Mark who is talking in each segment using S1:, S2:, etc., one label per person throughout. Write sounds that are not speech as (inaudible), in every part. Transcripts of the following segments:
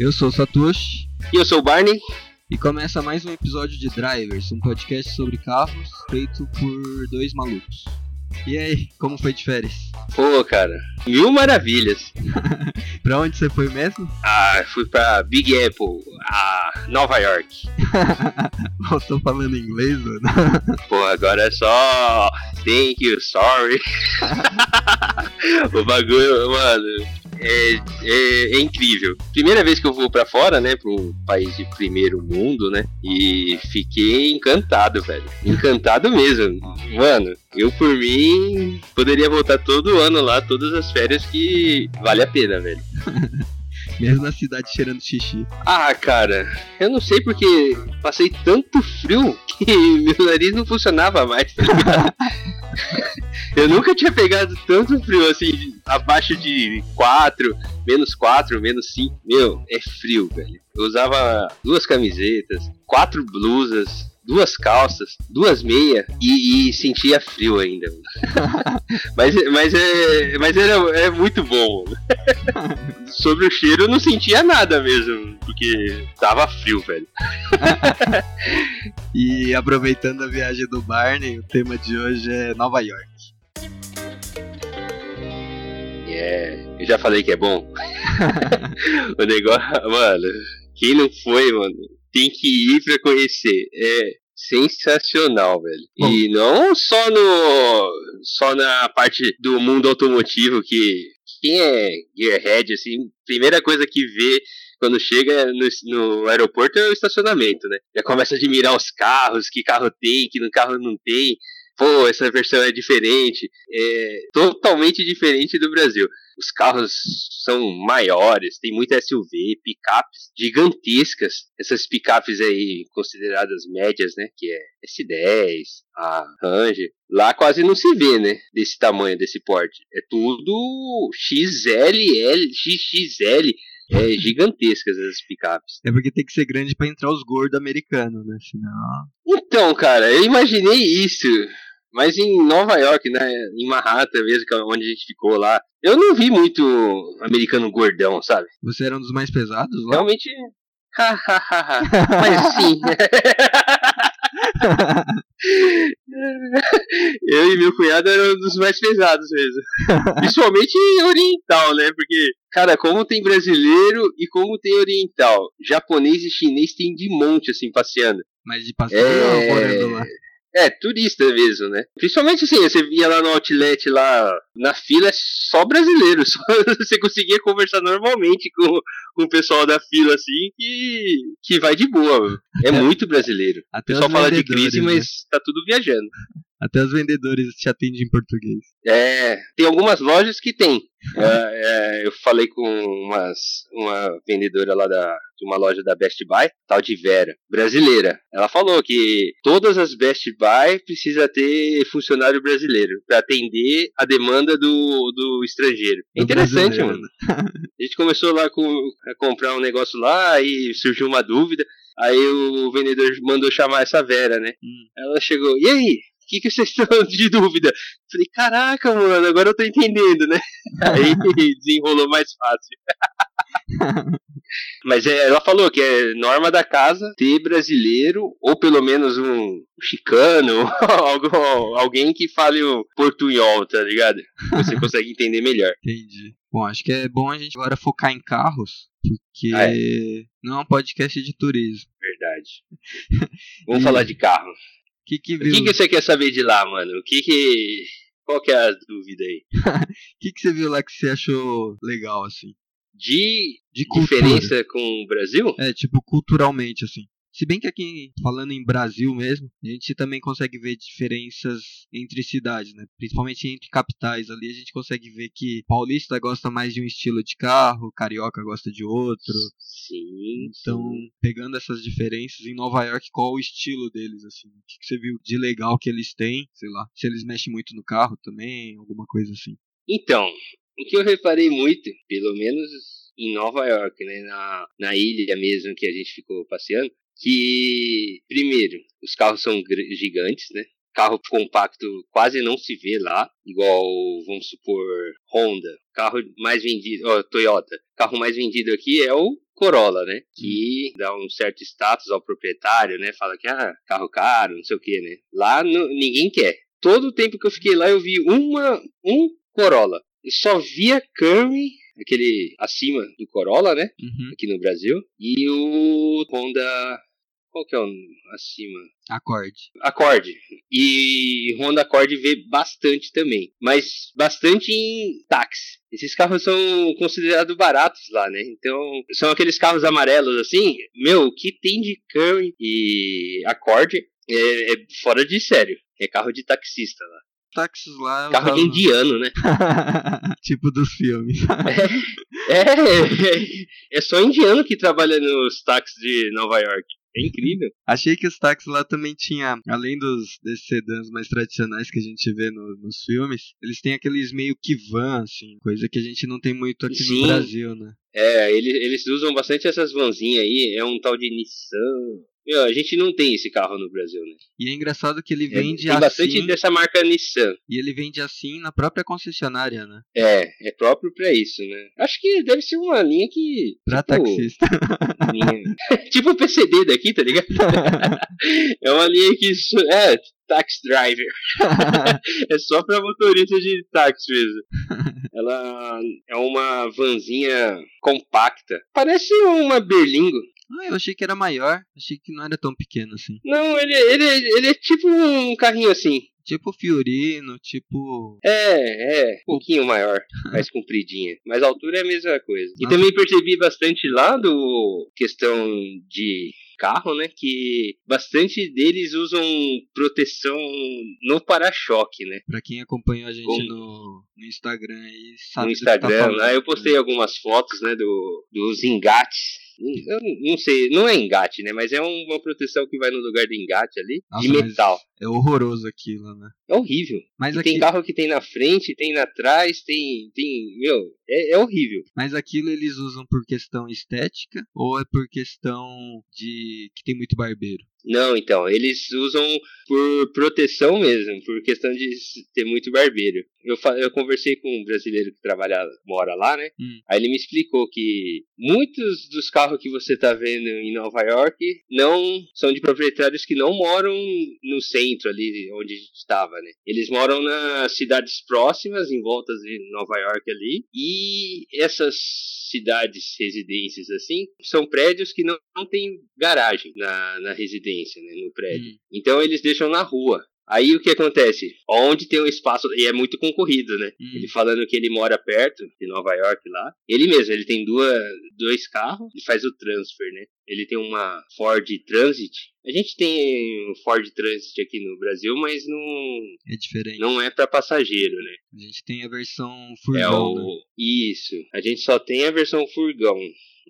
S1: Eu sou o Satoshi.
S2: E eu sou o Barney.
S1: E começa mais um episódio de Drivers, um podcast sobre carros feito por dois malucos. E aí, como foi de férias?
S2: Pô, cara, mil maravilhas. (laughs)
S1: pra onde você foi mesmo?
S2: Ah, fui pra Big Apple, a Nova York. (laughs)
S1: Voltou falando inglês, mano? (laughs)
S2: Pô, agora é só thank you, sorry. o bagulho, mano, é, é, é, incrível. Primeira vez que eu vou para fora, né, para um país de primeiro mundo, né, e fiquei encantado, velho. Encantado mesmo. Mano, eu por mim poderia voltar todo ano lá, todas as férias que vale a pena, velho. (laughs)
S1: Mesmo na cidade cheirando xixi.
S2: Ah, cara, eu não sei porque passei tanto frio que (laughs) meu nariz não funcionava mais, tá ligado? (laughs) eu nunca tinha pegado tanto frio assim, abaixo de 4, menos 4, menos 5. Meu, é frio, velho. Eu usava duas camisetas, quatro blusas, duas calças, duas meias e, e sentia frio ainda. (laughs) mas, mas, é, mas era, é muito bom. (laughs) Sobre o cheiro eu não sentia nada mesmo, porque tava frio, velho. (laughs)
S1: e aproveitando a viagem do Barney, o tema de hoje é Nova York.
S2: É, eu já falei que é bom. o negócio, mano, quem não foi, mano, tem que ir pra conhecer. É sensacional, velho. Bom. E não só no só na parte do mundo automotivo que quem é gearhead assim, primeira coisa que vê quando chega no, no, aeroporto é o estacionamento, né? Já começa a admirar os carros, que carro tem, que no carro não tem pô, essa versão é diferente, é totalmente diferente do Brasil. Os carros são maiores, tem muita SUV, picapes gigantescas. Essas picapes aí consideradas médias, né, que é S10, a Ranger, lá quase não se vê, né, desse tamanho, desse porte. É tudo XLL, XXL, é gigantescas essas picapes.
S1: É porque tem que ser grande para entrar os gordos americanos, né? Senão...
S2: Então, cara, eu imaginei isso. Mas em Nova York, né, em Manhattan mesmo, que é onde a gente ficou lá, eu não vi muito americano gordão, sabe?
S1: Você era um dos mais pesados lá?
S2: Realmente. Mas sim. (laughs) eu e meu cunhado eram dos mais pesados mesmo. Principalmente oriental, né? Porque, cara, como tem brasileiro e como tem oriental, japonês e chinês tem de monte, assim, passeando.
S1: Mas de passeio é... morando lá.
S2: É, turista mesmo, né? Principalmente assim, você via lá no outlet, lá na fila, é só brasileiro. (laughs) Só você conseguia conversar normalmente com, com o pessoal da fila, assim, que, que vai de boa. É muito brasileiro.
S1: Até
S2: o pessoal fala de
S1: crise,
S2: né? mas tá tudo viajando.
S1: Até os vendedores te atendem em português.
S2: É, tem algumas lojas que tem. (laughs) é, é, eu falei com umas, uma vendedora lá da, de uma loja da Best Buy, tal de Vera, brasileira. Ela falou que todas as Best Buy precisa ter funcionário brasileiro para atender a demanda do, do estrangeiro. É interessante, mano. A gente começou lá com, a comprar um negócio lá e surgiu uma dúvida. Aí o vendedor mandou chamar essa Vera, né? Hum. Ela chegou, e aí? Que, que vocês (laughs) estão de dúvida? Falei, caraca, mano, agora eu tô entendendo, né? (laughs) Aí desenrolou mais fácil. (laughs) Mas é, ela falou que é norma da casa ter brasileiro, ou pelo menos um chicano, alguém que fale o portunhol, tá ligado? Você consegue entender melhor.
S1: Entendi. Bom, acho que é bom a gente agora focar em carros, porque ah, é. não é um podcast de turismo.
S2: Verdade. Vamos e... falar de carro.
S1: Que que
S2: viu? O que, que você quer saber de lá, mano? O que que. Qual que é a dúvida aí?
S1: O (laughs) que, que você viu lá que você achou legal, assim?
S2: De, de diferença com o Brasil?
S1: É, tipo, culturalmente, assim. Se bem que aqui, falando em Brasil mesmo, a gente também consegue ver diferenças entre cidades, né? Principalmente entre capitais ali, a gente consegue ver que paulista gosta mais de um estilo de carro, carioca gosta de outro.
S2: Sim.
S1: Então,
S2: sim.
S1: pegando essas diferenças, em Nova York, qual o estilo deles, assim? O que você viu de legal que eles têm? Sei lá. Se eles mexem muito no carro também, alguma coisa assim.
S2: Então, o que eu reparei muito, pelo menos em Nova York, né, na, na ilha mesmo que a gente ficou passeando, que, primeiro, os carros são gigantes, né? Carro compacto quase não se vê lá, igual, vamos supor, Honda. Carro mais vendido, oh, Toyota. Carro mais vendido aqui é o Corolla, né? Que dá um certo status ao proprietário, né? Fala que, ah, carro caro, não sei o que, né? Lá no, ninguém quer. Todo o tempo que eu fiquei lá, eu vi uma, um Corolla. Eu só via Camry aquele acima do Corolla, né?
S1: Uhum.
S2: Aqui no Brasil. E o Honda. Qual que é o acima?
S1: Acorde.
S2: Acorde. E Honda Accord vê bastante também. Mas bastante em táxi. Esses carros são considerados baratos lá, né? Então, são aqueles carros amarelos assim. Meu, o que tem de Camry e Accord é, é fora de sério. É carro de taxista lá
S1: táxis lá.
S2: Carro de indiano, né? (laughs)
S1: tipo dos filmes.
S2: é, é, é só indiano que trabalha nos táxis de Nova York. É incrível.
S1: Achei que os táxis lá também tinha, além dos desses sedãs mais tradicionais que a gente vê no, nos filmes, eles têm aqueles meio que van, assim, coisa que a gente não tem muito aqui Sim. no Brasil, né?
S2: É, eles, eles usam bastante essas vanzinhas aí, é um tal de Nissan, meu, a gente não tem esse carro no Brasil, né?
S1: E é engraçado que ele vende é,
S2: tem
S1: assim.
S2: bastante dessa marca Nissan.
S1: E ele vende assim na própria concessionária, né?
S2: É, é próprio pra isso, né? Acho que deve ser uma linha que.
S1: Pra tipo, taxista. (laughs)
S2: Linha... (laughs) tipo o PCD daqui, tá ligado? (laughs) é uma linha que. É, taxi driver. é só pra motorista de táxi mesmo. Ela é uma vanzinha compacta. Parece uma Berlingo.
S1: Ah, eu achei que era maior. Achei que não era tão pequeno assim.
S2: Não, ele, ele, ele é tipo um carrinho assim.
S1: Tipo Fiorino, tipo.
S2: É, é, um pouquinho maior, (laughs) mais compridinha. Mas a altura é a mesma coisa. E também percebi bastante lá do questão de carro, né? Que bastante deles usam proteção no para-choque, né?
S1: Pra quem acompanhou a gente no, no Instagram aí, sabe
S2: No Instagram, tá falando, né? Eu postei né? algumas fotos, né? Do, dos engates eu não sei, não é engate, né? Mas é uma proteção que vai no lugar do engate ali, Nossa, de metal.
S1: É horroroso aquilo, né?
S2: É horrível. Mas aqui... Tem carro que tem na frente, tem na trás, tem. tem meu, é, é horrível.
S1: Mas aquilo eles usam por questão estética ou é por questão de que tem muito barbeiro?
S2: Não, então, eles usam por proteção mesmo, por questão de ter muito barbeiro. Eu, eu conversei com um brasileiro que trabalha, mora lá, né? Hum. Aí ele me explicou que muitos dos carros que você tá vendo em Nova York não são de proprietários que não moram no centro ali onde estava, né? Eles moram nas cidades próximas, em volta de Nova York ali, e essas cidades, residências assim, são prédios que não, não tem garagem na, na residência, né, no prédio. Hum. Então eles deixam na rua. Aí o que acontece? Onde tem um espaço, e é muito concorrido, né? Hum. Ele falando que ele mora perto de Nova York lá. Ele mesmo, ele tem duas, dois carros e faz o transfer, né? Ele tem uma Ford Transit. A gente tem um Ford Transit aqui no Brasil, mas não
S1: é diferente.
S2: Não é para passageiro, né?
S1: A gente tem a versão furgão. É o...
S2: né? Isso. A gente só tem a versão furgão.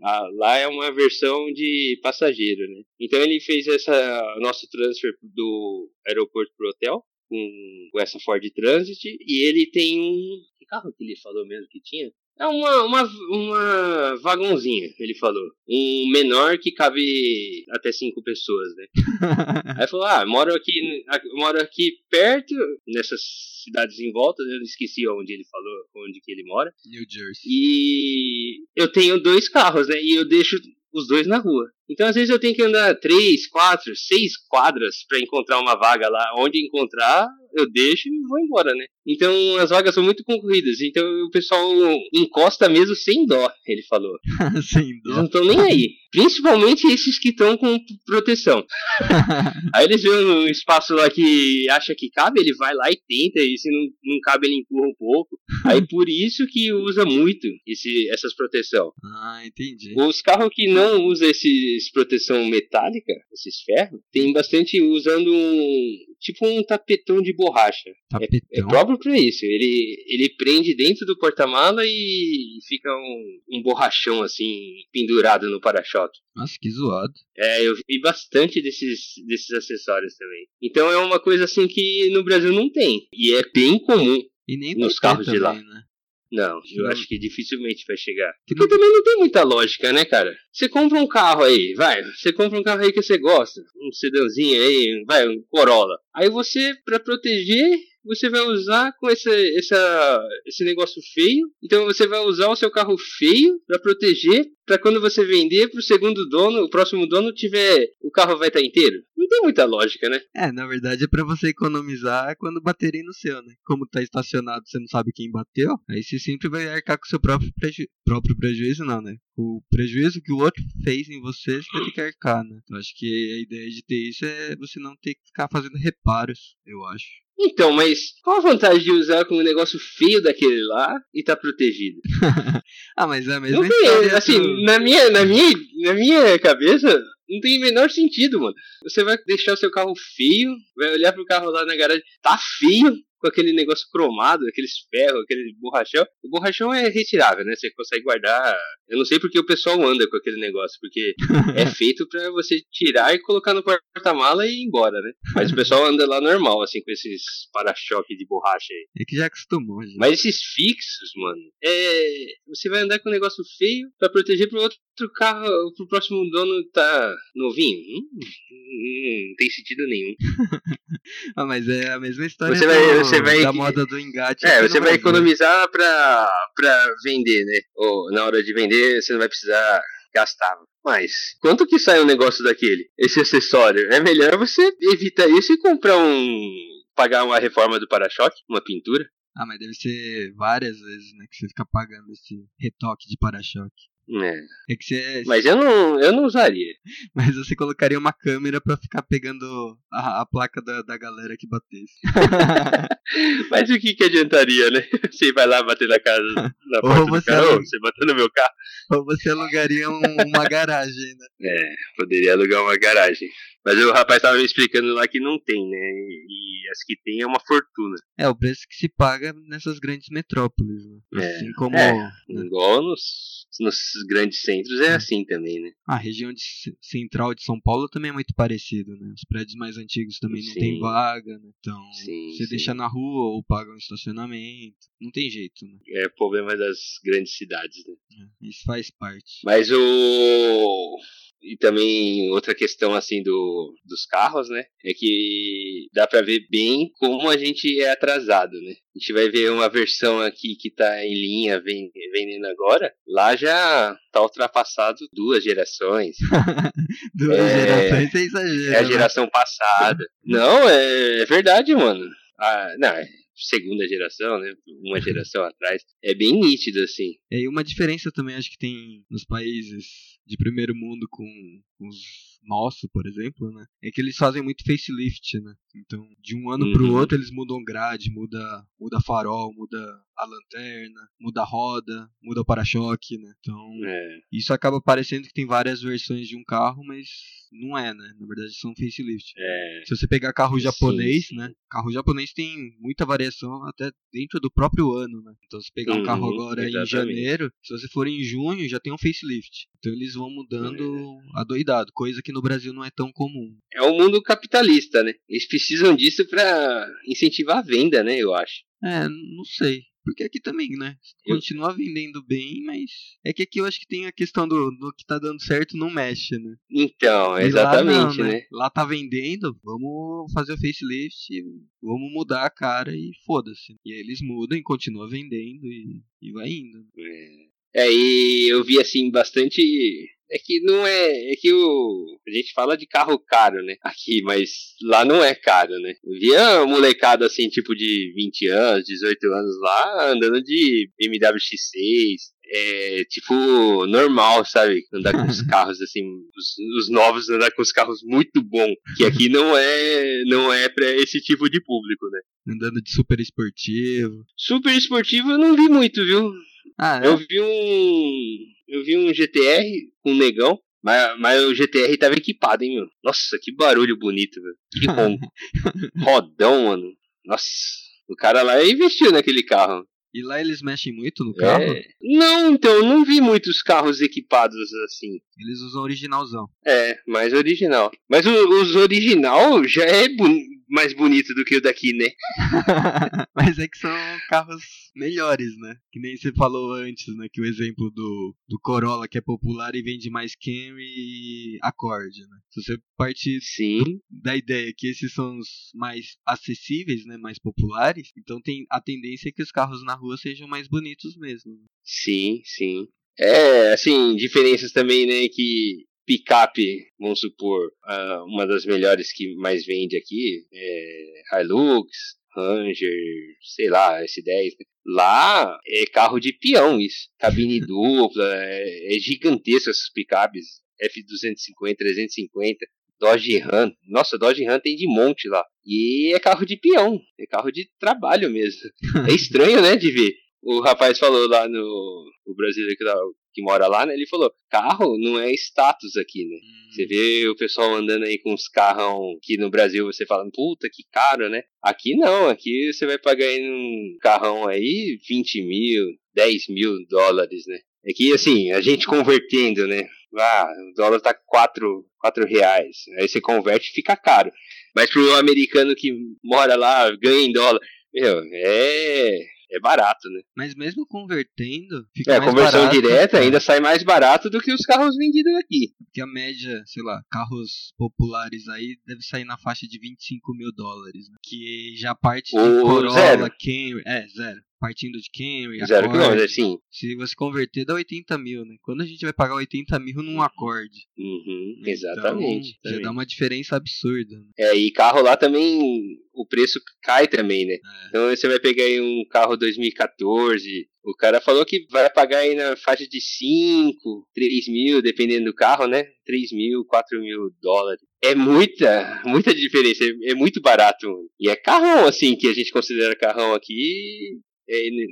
S2: Ah, lá é uma versão de passageiro, né? Então ele fez essa nosso transfer do aeroporto pro hotel com, com essa Ford Transit e ele tem um que carro que ele falou mesmo que tinha? É uma, uma, uma vagãozinha, ele falou. Um menor que cabe até cinco pessoas, né? (laughs) Aí falou, ah, moro aqui, moro aqui perto, nessas cidades em volta, eu esqueci onde ele falou, onde que ele mora.
S1: New Jersey.
S2: E eu tenho dois carros, né? E eu deixo os dois na rua. Então, às vezes, eu tenho que andar três, quatro, seis quadras para encontrar uma vaga lá. Onde encontrar, eu deixo e vou embora, né? Então, as vagas são muito concorridas. Então, o pessoal encosta mesmo sem dó, ele falou. (laughs)
S1: sem dó.
S2: Eles não estão nem aí. Principalmente esses que estão com proteção. (laughs) aí eles veem um espaço lá que acha que cabe, ele vai lá e tenta. E se não, não cabe, ele empurra um pouco. Aí, por isso que usa muito esse, essas proteção.
S1: Ah, entendi.
S2: Os carros que não usam esses esses proteção metálica, esses ferros, tem bastante usando um tipo um tapetão de borracha.
S1: Tapetão.
S2: É, é próprio para isso. Ele, ele prende dentro do porta-mala e fica um, um borrachão assim pendurado no para-choque.
S1: Nossa, que zoado.
S2: É, eu vi bastante desses, desses acessórios também. Então é uma coisa assim que no Brasil não tem. E é bem comum.
S1: E nem
S2: nos carros
S1: também,
S2: de lá.
S1: Né?
S2: Não, eu acho que dificilmente vai chegar. Porque também não tem muita lógica, né, cara? Você compra um carro aí, vai. Você compra um carro aí que você gosta. Um sedãzinho aí, vai, um Corolla. Aí você, para proteger você vai usar com esse, essa, esse negócio feio. Então você vai usar o seu carro feio para proteger, para quando você vender pro segundo dono, o próximo dono tiver, o carro vai estar tá inteiro. Não tem muita lógica, né?
S1: É, na verdade é para você economizar quando baterem no seu, né? Como tá estacionado, você não sabe quem bateu, aí você sempre vai arcar com o seu próprio, preju próprio prejuízo, não, né? O prejuízo que o outro fez em você, você vai ter que arcar, né? Então acho que a ideia de ter isso é você não ter que ficar fazendo reparos, eu acho.
S2: Então, mas qual a vantagem de usar com um negócio feio daquele lá e tá protegido? (laughs)
S1: ah, mas é a mesma
S2: não tem, assim, do... na minha, na minha, na minha cabeça, não tem o menor sentido, mano. Você vai deixar o seu carro feio, vai olhar pro carro lá na garagem, tá feio, com aquele negócio cromado, aqueles ferros, aquele borrachão. O borrachão é retirável, né? Você consegue guardar. Eu não sei porque o pessoal anda com aquele negócio, porque (laughs) é feito para você tirar e colocar no porta-mala e ir embora, né? Mas o pessoal anda lá normal, assim, com esses para-choque de borracha aí.
S1: É que já acostumou, já.
S2: Mas esses fixos, mano, é. Você vai andar com um negócio feio para proteger pro outro carro, pro próximo dono tá novinho. Hum, hum, não tem sentido nenhum. (laughs)
S1: ah, mas é a mesma história.
S2: Você vai, você vai.
S1: Da moda do engate.
S2: É, você vai economizar pra, pra vender, né? Ou na hora de vender, você não vai precisar gastar. Mas, quanto que sai um negócio daquele? Esse acessório? É melhor você evitar isso e comprar um. pagar uma reforma do para-choque, uma pintura.
S1: Ah, mas deve ser várias vezes, né? Que você fica pagando esse retoque de para-choque.
S2: É.
S1: é que você...
S2: Mas eu não, eu não usaria. (laughs)
S1: Mas você colocaria uma câmera pra ficar pegando a, a placa da, da galera que batesse. (laughs)
S2: Mas o que que adiantaria, né? (laughs) Você vai lá bater na casa, (laughs) na porta do carro, você bater no meu carro.
S1: Ou você alugaria um, uma garagem, né? (laughs)
S2: É, poderia alugar uma garagem. Mas o rapaz tava me explicando lá que não tem, né? E as que tem é uma fortuna.
S1: É, o preço que se paga nessas grandes metrópoles, né?
S2: É, assim como. É, né? Igual nos, nos grandes centros é, é assim também, né?
S1: A região de, central de São Paulo também é muito parecido, né? Os prédios mais antigos também não tem vaga, né? Então, sim, você sim. deixa na rua ou paga um estacionamento. Não tem jeito, né?
S2: É problema das grandes cidades, né?
S1: É, isso faz parte.
S2: Mas o e também outra questão assim do, dos carros, né? É que dá para ver bem como a gente é atrasado, né? A gente vai ver uma versão aqui que tá em linha vendendo agora. Lá já tá ultrapassado duas gerações. (laughs)
S1: duas é, gerações é exagero.
S2: É a né? geração né? passada. Não, é, é verdade, mano. Ah, não, é segunda geração, né? Uma (laughs) geração atrás. É bem nítido, assim.
S1: É, e uma diferença também acho que tem nos países de primeiro mundo com, com os nosso, por exemplo, né? É que eles fazem muito facelift, né? Então, de um ano uhum. pro outro eles mudam grade, muda, muda farol, muda a lanterna, muda a roda, muda o para-choque, né? Então, é. isso acaba parecendo que tem várias versões de um carro, mas não é, né? Na verdade são facelift.
S2: É.
S1: Se você pegar carro japonês, sim, sim. né? Carro japonês tem muita variação até dentro do próprio ano, né? Então, se pegar um carro uhum, agora exatamente. em janeiro, se você for em junho, já tem um facelift. Então, eles vão mudando é. adoidado, coisa que no Brasil não é tão comum.
S2: É o mundo capitalista, né? Eles precisam disso para incentivar a venda, né? Eu acho.
S1: É, não sei. Porque aqui também, né? Continua vendendo bem, mas é que aqui eu acho que tem a questão do, do que tá dando certo não mexe, né?
S2: Então, exatamente, lá não, né? né?
S1: Lá tá vendendo, vamos fazer o facelift, vamos mudar a cara e foda-se. E aí eles mudam e continuam vendendo e, e vai indo.
S2: É. é, e eu vi assim bastante é que não é. É que o. A gente fala de carro caro, né? Aqui, mas lá não é caro, né? Eu via um molecada assim, tipo de 20 anos, 18 anos lá, andando de BMW X6. É tipo normal, sabe? Andar com os (laughs) carros assim, os, os, novos andar com os carros muito bom. Que aqui não é não é para esse tipo de público, né?
S1: Andando de super esportivo.
S2: Super esportivo eu não vi muito, viu?
S1: Ah, é?
S2: Eu vi um eu vi um GTR com um negão, mas, mas o GTR tava equipado, hein, meu? Nossa, que barulho bonito, velho. Que (laughs) ronco. Rodão, mano. Nossa, o cara lá investiu naquele carro.
S1: E lá eles mexem muito no carro? É...
S2: Não, então, eu não vi muitos carros equipados assim.
S1: Eles usam originalzão.
S2: É, mais original. Mas o, os original já é mais bonito do que o daqui, né? (laughs)
S1: Mas é que são carros melhores, né? Que nem você falou antes, né? Que o exemplo do, do Corolla, que é popular e vende mais Camry e Accord, né? Se você partir
S2: Sim.
S1: da ideia que esses são os mais acessíveis, né? Mais populares, então tem a tendência é que os carros na rua sejam mais bonitos mesmo. né?
S2: Sim, sim. É, assim, diferenças também, né, que picape, vamos supor, uma das melhores que mais vende aqui, é Hilux, Ranger, sei lá, S10. né? Lá é carro de peão isso, cabine (laughs) dupla, é, é gigantesco essas picapes, F250, 350. Dodge Ram, nossa, Dodge Ram tem de monte lá. E é carro de peão, é carro de trabalho mesmo. (laughs) É estranho, né, de ver. O rapaz falou lá no o brasileiro que, tá- que mora lá, né? Ele falou: carro não é status aqui, né? Você vê o pessoal andando aí com os carrão que no Brasil você fala, puta, que caro, né? Aqui não, aqui você vai pagar aí num carrão aí 20 mil, 10 mil dólares, né? É que assim, a gente convertendo, né? Ah, o dólar tá 4, 4 reais. Aí você converte e fica caro. Mas pro americano que mora lá, ganha em dólar, meu, é, é barato, né?
S1: Mas mesmo convertendo, fica
S2: É,
S1: mais
S2: conversão
S1: barato,
S2: direta ainda sai mais barato do que os carros vendidos aqui.
S1: Porque a média, sei lá, carros populares aí deve sair na faixa de 25 mil dólares, né? Que já parte de Corolla,
S2: zero.
S1: Camry, é, zero. Partindo de Camry,
S2: Zero
S1: Accord.
S2: quilômetros, assim.
S1: Se você converter, dá 80 mil, né? Quando a gente vai pagar 80 mil num Accord?
S2: Uhum,
S1: Então,
S2: exatamente.
S1: já dá uma diferença absurda. né?
S2: É, e carro lá também, o preço cai também, né?
S1: É.
S2: Então você vai pegar aí um carro 2014, o cara falou que vai pagar aí na faixa de 5, 3 mil, dependendo do carro, né? 3 mil, 4 mil dólares. É muita, muita diferença, é, é muito barato. E é carrão, assim, que a gente considera carrão aqui, é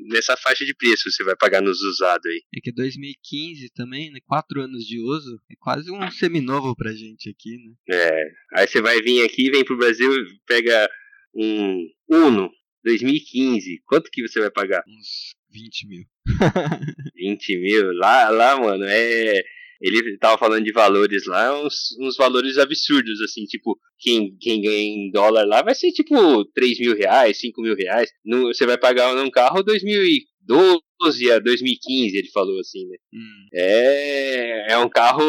S2: nessa faixa de preço você vai pagar nos usados aí.
S1: É que 2015 também, né? Quatro anos de uso. É quase um seminovo pra gente aqui, né?
S2: É, aí você vai vir aqui, vem pro Brasil, pega um Uno 2015, quanto que você vai pagar?
S1: Uns 20 mil. (laughs)
S2: 20 mil. Lá, lá, mano, é. Ele tava falando de valores lá, uns, uns valores absurdos, assim, tipo, quem, quem ganha em dólar lá vai ser tipo 3 mil reais, 5 mil reais. Você vai pagar num carro 2012 a 2015, ele falou assim, né?
S1: Hum.
S2: É, é um carro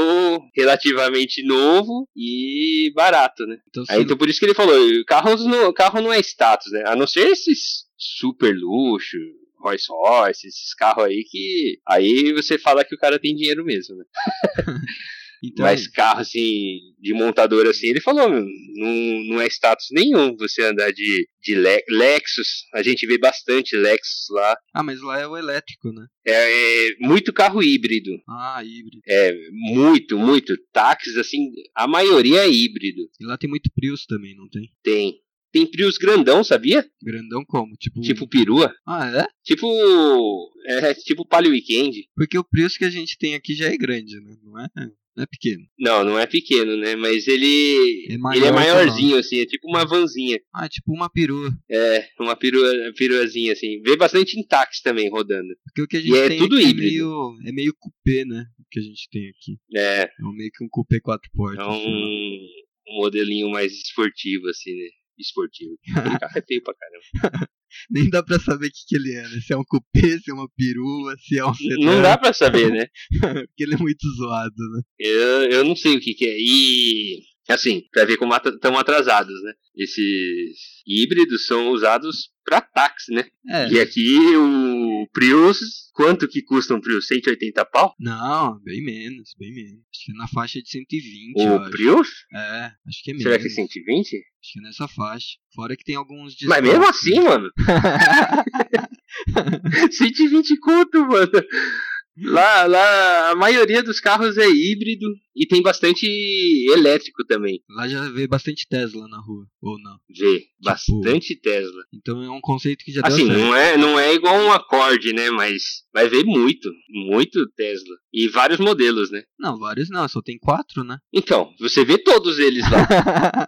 S2: relativamente novo e barato, né?
S1: Então,
S2: Aí, então por isso que ele falou, carros no, carro não é status, né? A não ser esses super luxo, Rolls Royce, esses carros aí que. Aí você fala que o cara tem dinheiro mesmo, né? (laughs)
S1: então,
S2: Mas carro assim, de montadora assim, ele falou, meu, não, não é status nenhum você andar de, de Le- Lexus. A gente vê bastante Lexus lá.
S1: Ah, mas lá é o elétrico, né?
S2: É, é muito carro híbrido.
S1: Ah, híbrido.
S2: É, muito, muito. Táxis, assim, a maioria é híbrido.
S1: E lá tem muito Prius também, não tem?
S2: Tem. Tem Prius grandão, sabia?
S1: Grandão como? Tipo.
S2: Tipo perua.
S1: Ah, é?
S2: Tipo. É tipo Palio Weekend.
S1: Porque o Prius que a gente tem aqui já é grande, né? Não é, não é pequeno.
S2: Não, não é pequeno, né? Mas ele.
S1: É maior
S2: ele é maiorzinho, assim, é tipo uma vanzinha.
S1: Ah, é tipo uma perua.
S2: É, uma perua, peruazinha, assim. Vê bastante em táxi também rodando.
S1: Porque o que a gente
S2: E é
S1: tem
S2: tudo
S1: aqui é
S2: híbrido.
S1: meio, é meio coupé, né? O que a gente tem aqui.
S2: É,
S1: É um, meio que um coupé quatro portas.
S2: é
S1: sei lá.
S2: um, um modelinho mais esportivo, assim, né? Esportivo. (laughs) Aquele carro é feio pra caramba. (laughs)
S1: Nem dá pra saber o que, que ele é, né? Se é um coupé, se é uma perua, se é um sedã.
S2: Não dá pra saber, né? (laughs)
S1: Porque ele é muito zoado, né?
S2: Eu, eu não sei o que, que é. E, assim, pra ver como estão atrasados, né? Esses híbridos são usados pra táxi, né?
S1: É.
S2: E aqui o Prius, quanto que custa um Prius? 180 pau?
S1: Não, bem menos, bem menos. Acho que é na faixa de 120, eu
S2: O. Prius?
S1: É, acho que é menos.
S2: Será que é 120?
S1: Acho que é nessa faixa. Fora que tem alguns
S2: Mas
S1: descontos,
S2: mesmo
S1: né?
S2: assim, mano. (laughs) (laughs) 120 conto, mano. Lá, lá, a maioria dos carros é híbrido e tem bastante elétrico também.
S1: Lá já vê bastante Tesla na rua, ou não.
S2: Vê, bastante Tesla.
S1: Então é um conceito que já
S2: Assim,
S1: deu certo.
S2: não é, não é igual um Accord, né? Mas vai ver muito, muito Tesla. E vários modelos, né?
S1: Não, vários não, só tem quatro, né? (laughs)
S2: Então, você vê todos eles lá. (laughs)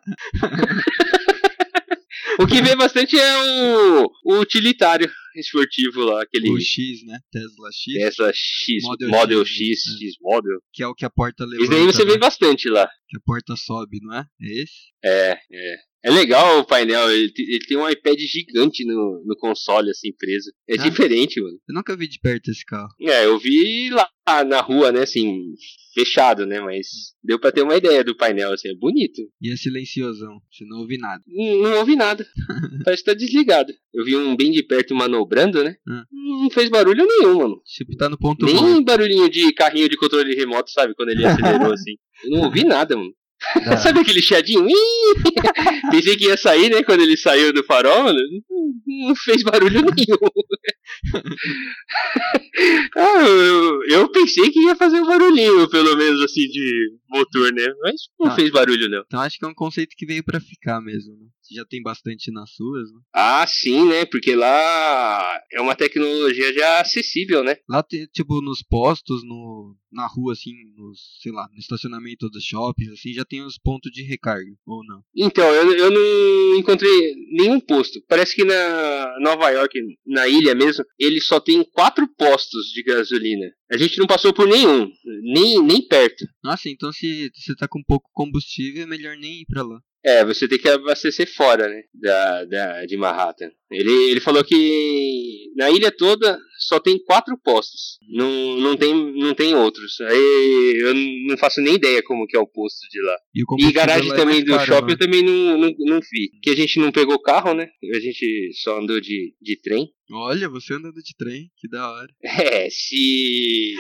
S2: o que vê bastante é o, o utilitário esportivo lá, aquele
S1: o X, né? Tesla X,
S2: Tesla X,
S1: Model
S2: Model,
S1: X,
S2: X,
S1: é.
S2: X Model.
S1: que é o que a porta levanta,
S2: Isso daí você
S1: né?
S2: vê bastante lá.
S1: Que a porta sobe, não é? É esse?
S2: É, é. É legal o painel, ele, ele, tem um iPad gigante no, no console, assim, preso. É ah, diferente, mano.
S1: Eu nunca vi de perto esse carro.
S2: É, eu vi lá na rua, né, assim, fechado, né? Mas deu pra ter uma ideia do painel, assim, é bonito.
S1: E é silenciosão, você não ouve nada.
S2: Não, não ouvi nada. (laughs) Parece que tá desligado. Eu vi um bem de perto manobrando, né? Ah. Não fez barulho nenhum, mano.
S1: Tipo, tá no ponto
S2: Nem bom. barulhinho de carrinho de controle remoto, sabe? Quando ele acelerou (laughs) assim. Eu não ouvi nada, mano. Sabe aquele chiadinho? (laughs) Pensei que ia sair, né? Quando ele saiu do farol, mano. Não fez barulho nenhum. (laughs) ah, eu, eu, pensei que ia fazer um barulhinho, pelo menos assim, de motor, né? Mas não ah, fez barulho, não.
S1: Então acho que é um conceito que veio para ficar mesmo, né? já tem bastante nas suas, né?
S2: Ah, sim, né? Porque lá é uma tecnologia já acessível, né?
S1: Lá, tipo, nos postos, no, na rua, assim, nos, sei lá, no estacionamento dos shoppings, assim, já tem os pontos de recarga, ou não?
S2: Então, eu, eu não encontrei nenhum posto. Parece que na Nova York, na ilha mesmo, ele só tem quatro postos de gasolina. A gente não passou por nenhum, nem, nem perto.
S1: Nossa, então se você tá com pouco combustível, é melhor nem ir pra lá.
S2: É, você tem que abastecer fora, né? Da, da, de Manhattan. Ele, ele falou que na ilha toda só tem quatro postos. Não, não, tem, não tem outros. Aí eu não faço nem ideia como que é o posto de lá. E, e garagem é também do caro, shopping né? eu também não, não, não vi. Que a gente não pegou carro, né? A gente só andou de, de trem.
S1: Olha, você andando de trem, que da hora. (laughs)
S2: É, se.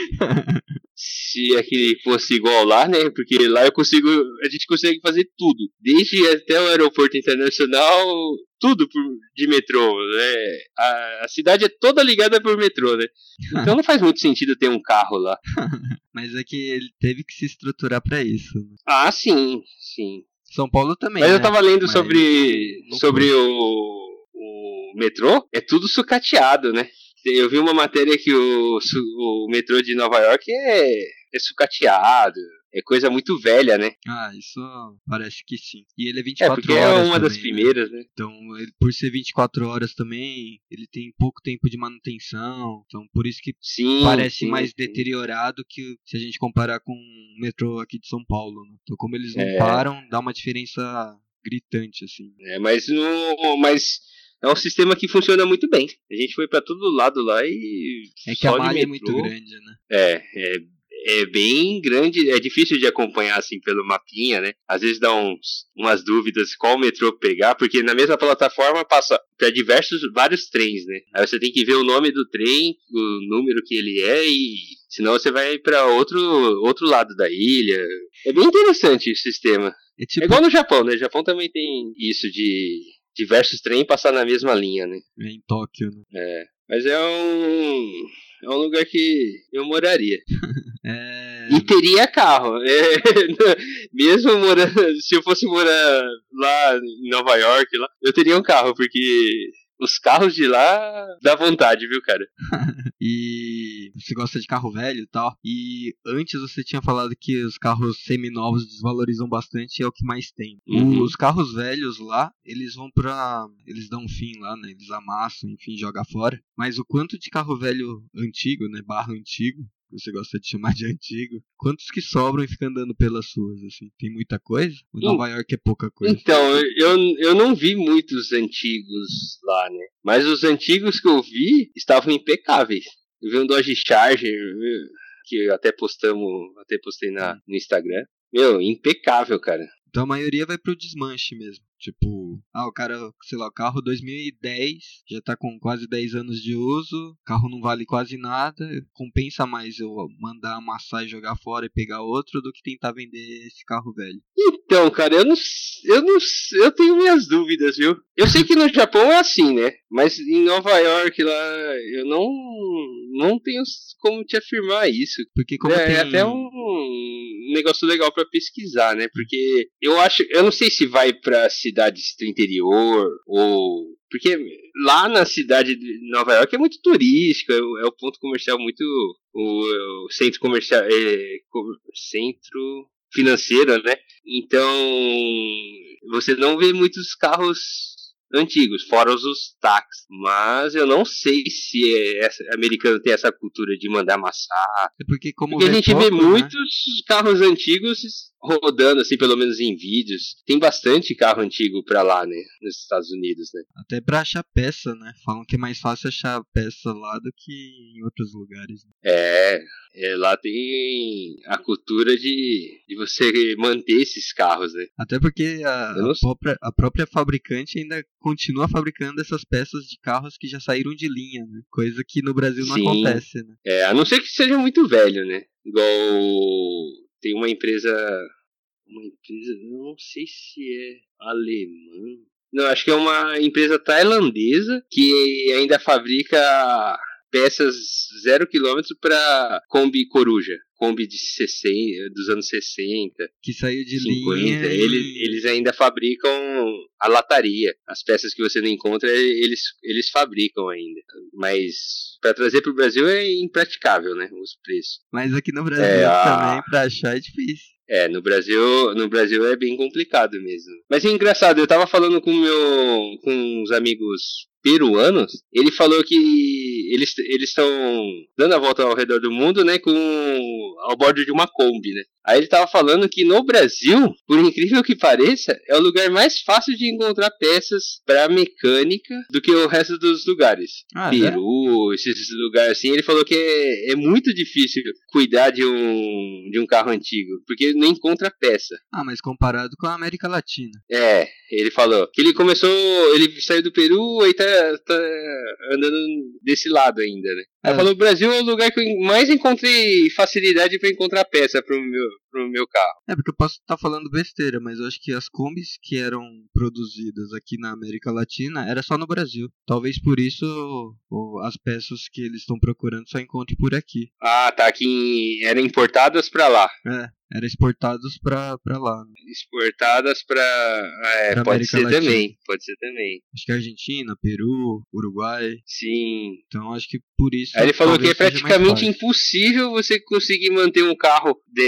S2: se aquele fosse igual lá, né? Porque lá eu consigo. A gente consegue fazer tudo. Desde até o aeroporto internacional, tudo por, de metrô. Né? A, a, cidade é toda ligada por metrô, né? Então não faz muito sentido ter um carro lá. (laughs)
S1: Mas é que ele teve que se estruturar para isso. Né?
S2: Ah, sim, sim.
S1: São Paulo também.
S2: Mas
S1: né?
S2: eu tava lendo Mas sobre, sobre o, o metrô, é tudo sucateado, né? Eu vi uma matéria que o, o metrô de Nova York é, é sucateado. É coisa muito velha, né?
S1: Ah, isso parece que sim. E ele é 24
S2: horas. É, porque
S1: horas
S2: é uma
S1: também,
S2: das né? primeiras, né? né?
S1: Então, ele, por ser 24 horas também, ele tem pouco tempo de manutenção. Então, por isso que sim, parece sim, mais sim. deteriorado que se a gente comparar com o metrô aqui de São Paulo. Né? Então, como eles não é... param, dá uma diferença gritante, assim.
S2: É, mas no. Mas é um sistema que funciona muito bem. A gente foi para todo lado lá e.
S1: É que a malha é muito grande, né?
S2: É, é, é bem grande, é difícil de acompanhar assim pelo mapinha, né? Às vezes dá uns, umas dúvidas qual metrô pegar, porque na mesma plataforma passa para diversos, vários trens, né? Aí você tem que ver o nome do trem, o número que ele é e senão você vai para outro, outro lado da ilha. É bem interessante esse sistema. É, tipo... é igual no Japão, né? O Japão também tem isso de diversos trens passar na mesma linha, né?
S1: É em Tóquio, né?
S2: É. Mas é um. É um lugar que eu moraria. (laughs)
S1: é...
S2: E teria carro. É, (laughs) mesmo morando. Se eu fosse morar lá em Nova York, lá, eu teria um carro, porque os carros de lá dá vontade, viu, cara? (laughs)
S1: e você gosta de carro velho e tal. E antes você tinha falado que os carros seminovos desvalorizam bastante e é o que mais tem. Uhum. Os carros velhos lá, eles vão pra. Eles dão fim lá, né? Eles amassam, enfim, joga fora. Mas o quanto de carro velho antigo, né? Barro antigo, você gosta de chamar de antigo, quantos que sobram e ficam andando pelas ruas, assim? Tem muita coisa? Ou Nova York é pouca coisa?
S2: Então, eu, eu não vi muitos antigos lá, né? Mas os antigos que eu vi estavam impecáveis. Eu vi um Dodge Charger, que até postamos, até postei na, no Instagram. Meu, impecável, cara.
S1: Então a maioria vai pro desmanche mesmo. Tipo, ah, o cara, sei lá, o carro 2010 já tá com quase 10 anos de uso, o carro não vale quase nada, compensa mais eu mandar amassar e jogar fora e pegar outro do que tentar vender esse carro velho.
S2: Então, cara, eu não, eu não, eu tenho minhas dúvidas, viu? Eu sei que no Japão é assim, né? Mas em Nova York lá, eu não, não tenho como te afirmar isso.
S1: Porque como
S2: é,
S1: tem...
S2: é até um negócio legal para pesquisar, né? Porque eu acho, eu não sei se vai para cidades do interior ou porque lá na cidade de Nova York é muito turístico, é, é o ponto comercial muito o, o centro comercial é, centro financeiro, né? Então você não vê muitos carros antigos, fora os táxis. Mas eu não sei se é essa, americano tem essa cultura de mandar amassar.
S1: É porque como
S2: porque a gente
S1: pouco,
S2: vê
S1: né?
S2: muitos carros antigos rodando, assim, pelo menos em vídeos, tem bastante carro antigo pra lá, né? Nos Estados Unidos, né?
S1: Até pra achar peça, né? Falam que é mais fácil achar peça lá do que em outros lugares. Né?
S2: É, é, lá tem a cultura de, de você manter esses carros, né?
S1: Até porque a, a, própria, a própria fabricante ainda continua fabricando essas peças de carros que já saíram de linha, né? Coisa que no Brasil não Sim. acontece, né?
S2: É, a não ser que seja muito velho, né? Igual tem uma empresa. Uma empresa. Não sei se é alemã. Não, acho que é uma empresa tailandesa que ainda fabrica peças zero quilômetro para Kombi Coruja. Kombi de 60, dos anos 60.
S1: Que saiu de 50. linha.
S2: Eles, eles ainda fabricam a lataria. As peças que você não encontra, eles, eles fabricam ainda. Mas para trazer para o Brasil é impraticável, né? Os preços.
S1: Mas aqui no Brasil é, também, para achar é difícil.
S2: É, no Brasil, no Brasil é bem complicado mesmo. Mas é engraçado, eu tava falando com meu com uns amigos peruanos, ele falou que eles eles estão dando a volta ao redor do mundo, né, com ao bordo de uma Kombi, né? Aí ele tava falando que no Brasil, por incrível que pareça, é o lugar mais fácil de encontrar peças para mecânica do que o resto dos lugares. Ah, Peru, é? esses lugares assim, ele falou que é, é, muito difícil cuidar de um, de um carro antigo, porque não encontra peça.
S1: Ah, mas comparado com a América Latina.
S2: É, ele falou que ele começou, ele saiu do Peru e tá, tá andando desse lado ainda, né? É. Ele falou: o Brasil é o lugar que eu mais encontrei facilidade para encontrar peça pro meu, pro meu carro.
S1: É, porque eu posso estar tá falando besteira, mas eu acho que as combis que eram produzidas aqui na América Latina era só no Brasil. Talvez por isso as peças que eles estão procurando só encontrem por aqui.
S2: Ah, tá. Aqui eram importadas para lá.
S1: É era exportados para lá. Né?
S2: Exportadas para é, pode América ser Latina. também, pode ser também.
S1: Acho que Argentina, Peru, Uruguai.
S2: Sim.
S1: Então acho que por isso.
S2: Aí ele falou que é praticamente impossível você conseguir manter um carro de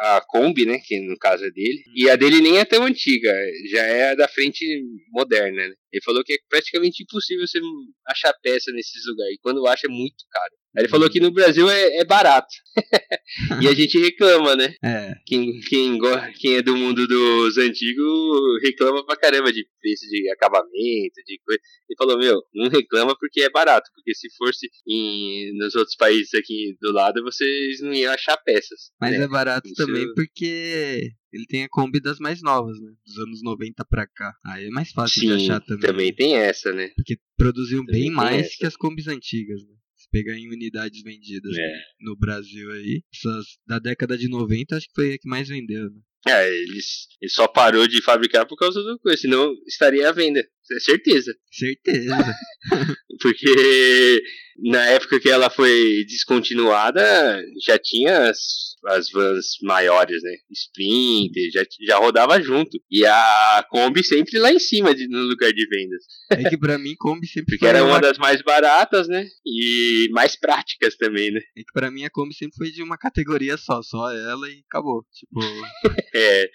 S2: a Kombi, né, que no caso é dele. E a dele nem é tão antiga, já é da frente moderna, né? Ele falou que é praticamente impossível você achar peça nesses lugares. E quando acha é muito caro. Aí ele falou que no Brasil é, é barato. (laughs) e a gente reclama, né?
S1: É.
S2: Quem, quem, quem é do mundo dos antigos reclama pra caramba de preço de acabamento, de coisa. Ele falou, meu, não reclama porque é barato. Porque se fosse em, nos outros países aqui do lado, vocês não iam achar peças.
S1: Mas né? é barato Isso... também porque ele tem a Kombi das mais novas, né? Dos anos 90 pra cá. Aí é mais fácil
S2: Sim,
S1: de achar também.
S2: Também tem essa, né?
S1: Porque produziu também bem mais essa. que as Kombis antigas, né? Pegar em unidades vendidas é. no Brasil aí, essas da década de 90 acho que foi a que mais vendeu, né?
S2: É, eles, ele só parou de fabricar por causa do coisa, senão estaria à venda. É certeza.
S1: Certeza. (laughs)
S2: Porque na época que ela foi descontinuada, já tinha as, as vans maiores, né? Sprinter, já, já rodava junto. E a Kombi sempre lá em cima de, no lugar de vendas.
S1: É que pra mim Kombi sempre
S2: Porque era uma, das mais baratas, né? E mais práticas também, né?
S1: É que pra mim a Kombi sempre foi de uma categoria só, só ela e acabou. Tipo. (laughs)
S2: é.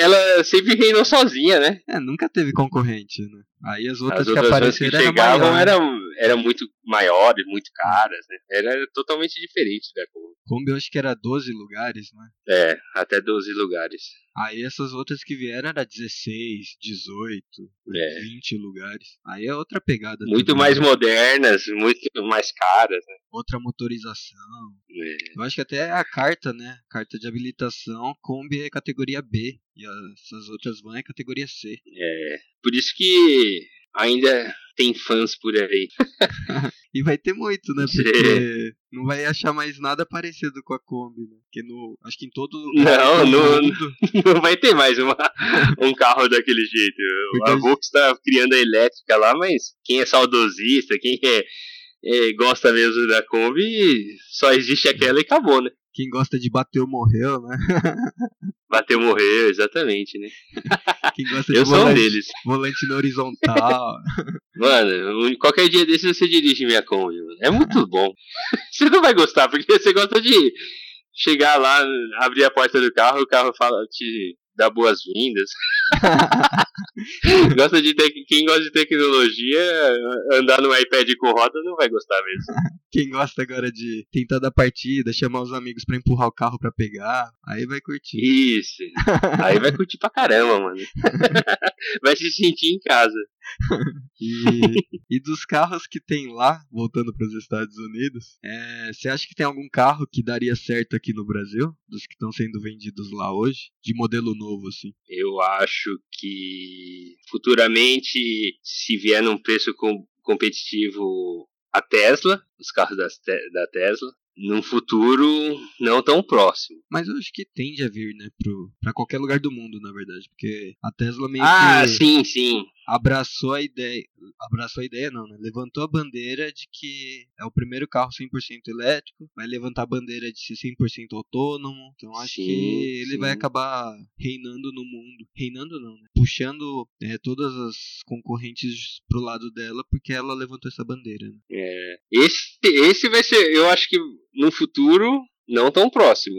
S2: ela sempre reinou sozinha, né?
S1: É, nunca teve concorrente, né? Aí as outras, as outras que apareceram que
S2: chegavam eram, eram muito maiores, muito caras, né? Era totalmente diferente da Kombi.
S1: Kombi eu acho que era 12 lugares, né?
S2: É, até 12 lugares.
S1: Aí essas outras que vieram era 16, 18, é. 20 lugares. Aí é outra pegada.
S2: Muito também, mais né? modernas, muito mais caras, né?
S1: Outra motorização. É. Eu acho que até a carta, né? Carta de habilitação, Kombi é categoria B. E essas outras vão é categoria C.
S2: É. Por isso que ainda tem fãs por aí. (laughs)
S1: e vai ter muito, né? Porque não vai achar mais nada parecido com a Kombi, né? Porque no, acho que em todo
S2: Não, não, mundo... (laughs) não vai ter mais uma, (laughs) um carro daquele jeito. Porque a Volks está criando a elétrica lá, mas quem é saudosista, quem é, é, gosta mesmo da Kombi, só existe aquela e acabou, né?
S1: Quem gosta de bater morreu, né? (laughs)
S2: Bateu morreu, exatamente, né? (laughs)
S1: Quem gosta de Eu volante, sou um deles. volante na horizontal. (laughs)
S2: Mano, qualquer dia desse você dirige minha Kombi. É muito bom. Você não vai gostar, porque você gosta de chegar lá, abrir a porta do carro, o carro fala, te dar boas-vindas. (laughs) gosta de ter, quem gosta de tecnologia, andar no iPad com roda não vai gostar mesmo.
S1: Quem gosta agora de tentar dar partida, chamar os amigos para empurrar o carro para pegar, aí vai curtir.
S2: Isso. Aí vai curtir pra caramba, mano. (laughs) (laughs) vai se sentir em casa. (laughs)
S1: e, e, dos carros que tem lá, voltando para os Estados Unidos, é, você acha que tem algum carro que daria certo aqui no Brasil? Dos que estão sendo vendidos lá hoje? De modelo novo, assim?
S2: Eu acho que futuramente, se vier num preço com, competitivo a Tesla, os carros da, da Tesla, num futuro não tão próximo.
S1: Mas eu acho que tende a vir, né, pro, pra qualquer lugar do mundo, na verdade, porque a Tesla meio
S2: ah,
S1: que...
S2: sim, sim
S1: abraçou a ideia, abraçou a ideia não, né? Levantou a bandeira de que é o primeiro carro 100% elétrico, vai levantar a bandeira de ser 100% autônomo. Então acho sim, que ele sim. vai acabar reinando no mundo, reinando não, né? Puxando é, todas as concorrentes pro lado dela porque ela levantou essa bandeira. Né?
S2: É. Esse esse vai ser, eu acho que no futuro não tão próximo.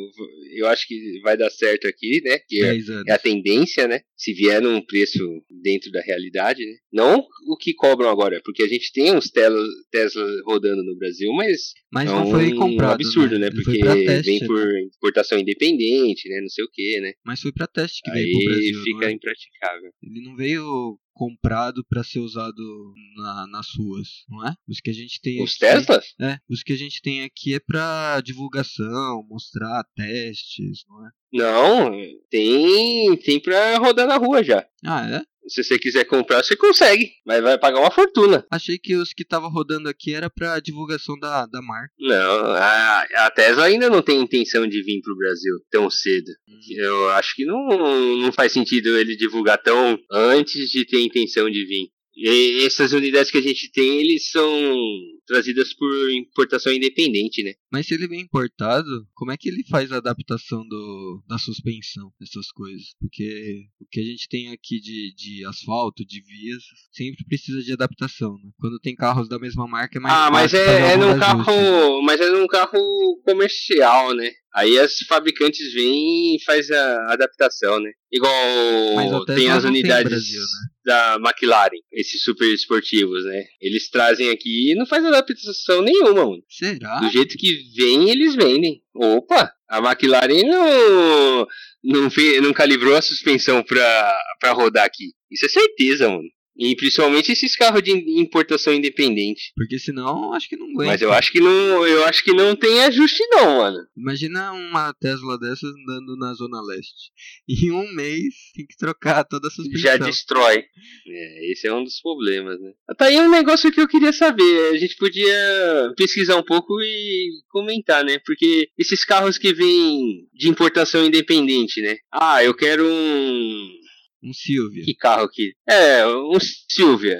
S2: Eu acho que vai dar certo aqui, né? Que é, é, a tendência, né? Se vier num preço dentro da realidade, né? Não o que cobram agora, porque a gente tem uns Tesla, Tesla rodando no Brasil, mas,
S1: mas é não foi comprado,
S2: um absurdo,
S1: né?
S2: né? Porque teste, vem por né? importação independente, né? Não sei o que, né?
S1: Mas foi para teste que Aí veio pro Brasil.
S2: fica
S1: é?
S2: impraticável.
S1: Ele não veio comprado para ser usado na, nas ruas, não é? Os que a gente tem
S2: Os aqui, Teslas?
S1: É, os que a gente tem aqui é para divulgação, mostrar testes, não é?
S2: Não, tem tem para rodar na rua já.
S1: Ah, é?
S2: Se você quiser comprar, você consegue, mas vai pagar uma fortuna.
S1: Achei que os que estavam rodando aqui era para divulgação da, da marca.
S2: Não, a, a Tesla ainda não tem intenção de vir pro Brasil tão cedo. Hum. Eu acho que não, não faz sentido ele divulgar tão antes de ter intenção de vir. E essas unidades que a gente tem, eles são trazidas por importação independente, né?
S1: Mas se ele vem importado, como é que ele faz a adaptação do, da suspensão, essas coisas? Porque o que a gente tem aqui de, de asfalto, de vias, sempre precisa de adaptação, né? Quando tem carros da mesma marca é mais
S2: Ah, mas é, é num carro, mas é num carro comercial, né? Aí as fabricantes vêm e faz a adaptação, né? Igual tem as unidades tem Brasil, né? da McLaren, esses super esportivos, né? Eles trazem aqui e não faz adaptação nenhuma, mano.
S1: Será?
S2: Do jeito que vem, eles vendem. Opa, a McLaren não, não, não calibrou a suspensão pra, pra rodar aqui. Isso é certeza, mano. E principalmente esses carros de importação independente.
S1: Porque senão acho que não aguenta.
S2: Mas eu acho que não, eu acho que não tem ajuste não, mano.
S1: Imagina uma Tesla dessas andando na zona leste. (laughs) Em um mês tem que trocar toda a suspensão.
S2: Já destrói. É, esse é um dos problemas, né? Tá aí um negócio que eu queria saber. A gente podia pesquisar um pouco e comentar, né? Porque esses carros que vêm de importação independente, né? Ah, eu quero um
S1: um Silvia.
S2: Que carro aqui? É, um Silvia.